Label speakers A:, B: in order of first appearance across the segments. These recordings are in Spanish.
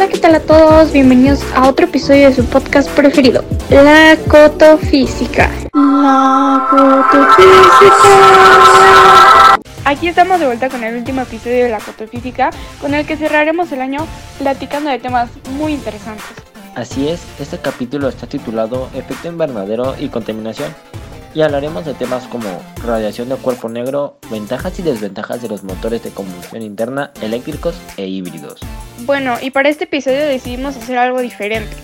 A: Hola, ¿qué tal a todos? Bienvenidos a otro episodio de su podcast preferido, La Cotofísica. La Cotofísica. Aquí estamos de vuelta con el último episodio de La Cotofísica, con el que cerraremos el año platicando de temas muy interesantes.
B: Así es, este capítulo está titulado Efecto invernadero y contaminación y hablaremos de temas como radiación de cuerpo negro, ventajas y desventajas de los motores de combustión interna eléctricos e híbridos.
A: Bueno, y para este episodio decidimos hacer algo diferente.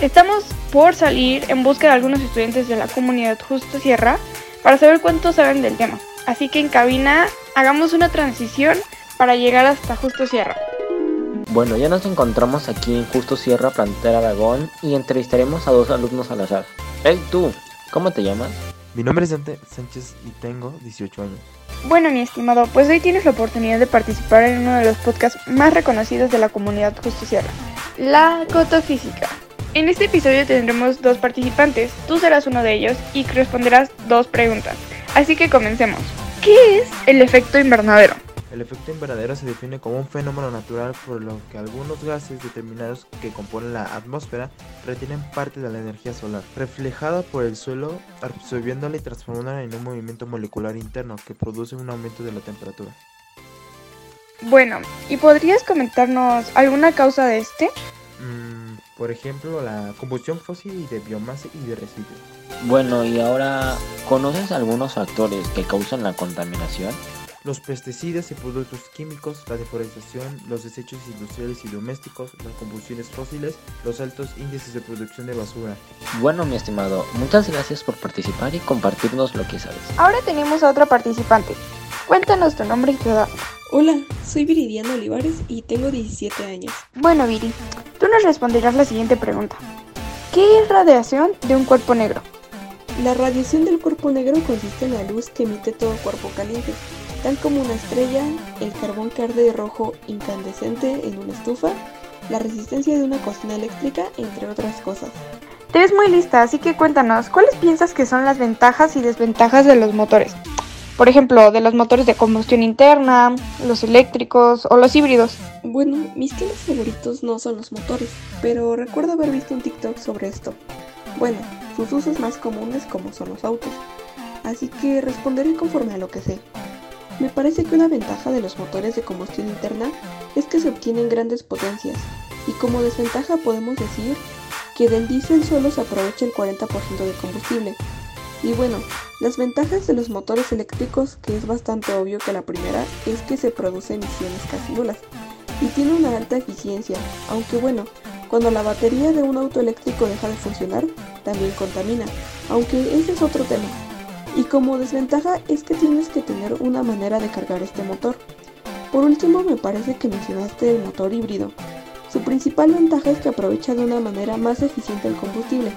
A: Estamos por salir en busca de algunos estudiantes de la comunidad Justo Sierra para saber cuánto saben del tema. Así que en cabina hagamos una transición para llegar hasta Justo Sierra.
B: Bueno, ya nos encontramos aquí en Justo Sierra, Plantera Aragón, y entrevistaremos a dos alumnos al azar. Hey tú, ¿cómo te llamas?
C: Mi nombre es Dante Sánchez y tengo 18 años.
A: Bueno, mi estimado, pues hoy tienes la oportunidad de participar en uno de los podcasts más reconocidos de la comunidad Justo Sierra, la Cotofísica. En este episodio tendremos dos participantes, tú serás uno de ellos y responderás dos preguntas. Así que comencemos. ¿Qué es el efecto invernadero?
C: El efecto invernadero se define como un fenómeno natural por lo que algunos gases determinados que componen la atmósfera retienen parte de la energía solar, reflejada por el suelo, absorbiéndola y transformándola en un movimiento molecular interno que produce un aumento de la temperatura.
A: Bueno, ¿y podrías comentarnos alguna causa de este?
C: Mm, por ejemplo, la combustión fósil de biomasa y de residuos.
B: Bueno, y ahora, ¿conoces algunos factores que causan la contaminación?
C: Los pesticidas y productos químicos, la deforestación, los desechos industriales y domésticos, las combustiones fósiles, los altos índices de producción de basura.
B: Bueno, mi estimado, muchas gracias por participar y compartirnos lo que sabes.
A: Ahora tenemos a otra participante. Cuéntanos tu nombre y tu edad.
D: Hola, soy Viridiana Olivares y tengo 17 años.
A: Bueno, Viri, tú nos responderás la siguiente pregunta. ¿Qué es radiación de un cuerpo negro?
D: La radiación del cuerpo negro consiste en la luz que emite todo cuerpo caliente, tal como una estrella, el carbón que arde de rojo incandescente en una estufa, la resistencia de una cocina eléctrica, entre otras cosas.
A: Te ves muy lista, así que cuéntanos, ¿cuáles piensas que son las ventajas y desventajas de los motores? Por ejemplo, de los motores de combustión interna, los eléctricos o los híbridos.
D: Bueno, mis temas favoritos no son los motores, pero recuerdo haber visto un TikTok sobre esto. Bueno, sus usos más comunes como son los autos. Así que responderé conforme a lo que sé. Me parece que una ventaja de los motores de combustión interna es que se obtienen grandes potencias, y como desventaja podemos decir que del diésel solo se aprovecha el 40% de combustible. Y bueno, las ventajas de los motores eléctricos, que es bastante obvio que la primera, es que se produce emisiones casi nulas, y tiene una alta eficiencia, aunque bueno, cuando la batería de un auto eléctrico deja de funcionar, también contamina, aunque ese es otro tema. Y como desventaja es que tienes que tener una manera de cargar este motor. Por último, me parece que mencionaste el motor híbrido. Su principal ventaja es que aprovecha de una manera más eficiente el combustible.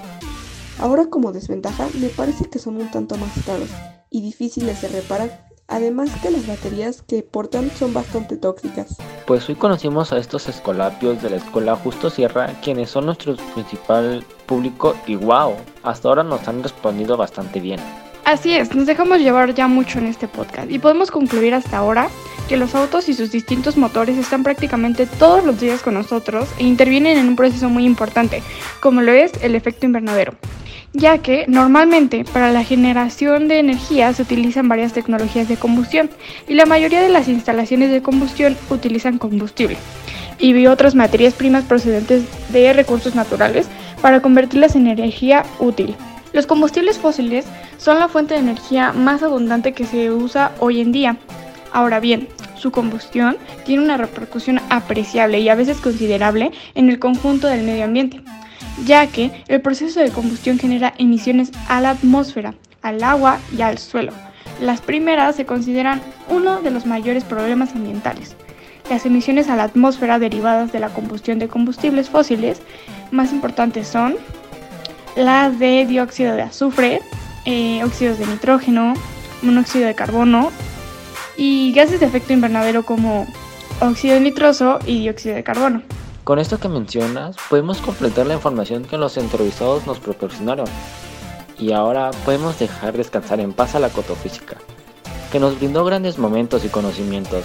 D: Ahora como desventaja, me parece que son un tanto más caros y difíciles de reparar. Además que las baterías que portan son bastante tóxicas.
B: Pues hoy conocimos a estos escolapios de la escuela Justo Sierra, quienes son nuestro principal público y wow, hasta ahora nos han respondido bastante bien.
A: Así es, nos dejamos llevar ya mucho en este podcast y podemos concluir hasta ahora que los autos y sus distintos motores están prácticamente todos los días con nosotros e intervienen en un proceso muy importante, como lo es el efecto invernadero, ya que normalmente para la generación de energía se utilizan varias tecnologías de combustión y la mayoría de las instalaciones de combustión utilizan combustible y otras materias primas procedentes de recursos naturales para convertirlas en energía útil. Los combustibles fósiles son la fuente de energía más abundante que se usa hoy en día. Ahora bien, su combustión tiene una repercusión apreciable y a veces considerable en el conjunto del medio ambiente, ya que el proceso de combustión genera emisiones a la atmósfera, al agua y al suelo. Las primeras se consideran uno de los mayores problemas ambientales. Las emisiones a la atmósfera derivadas de la combustión de combustibles fósiles más importantes son las de dióxido de azufre, eh, óxidos de nitrógeno, monóxido de carbono y gases de efecto invernadero como óxido nitroso y dióxido de carbono.
B: Con esto que mencionas, podemos completar la información que los entrevistados nos proporcionaron. Y ahora podemos dejar descansar en paz a la cotofísica, que nos brindó grandes momentos y conocimientos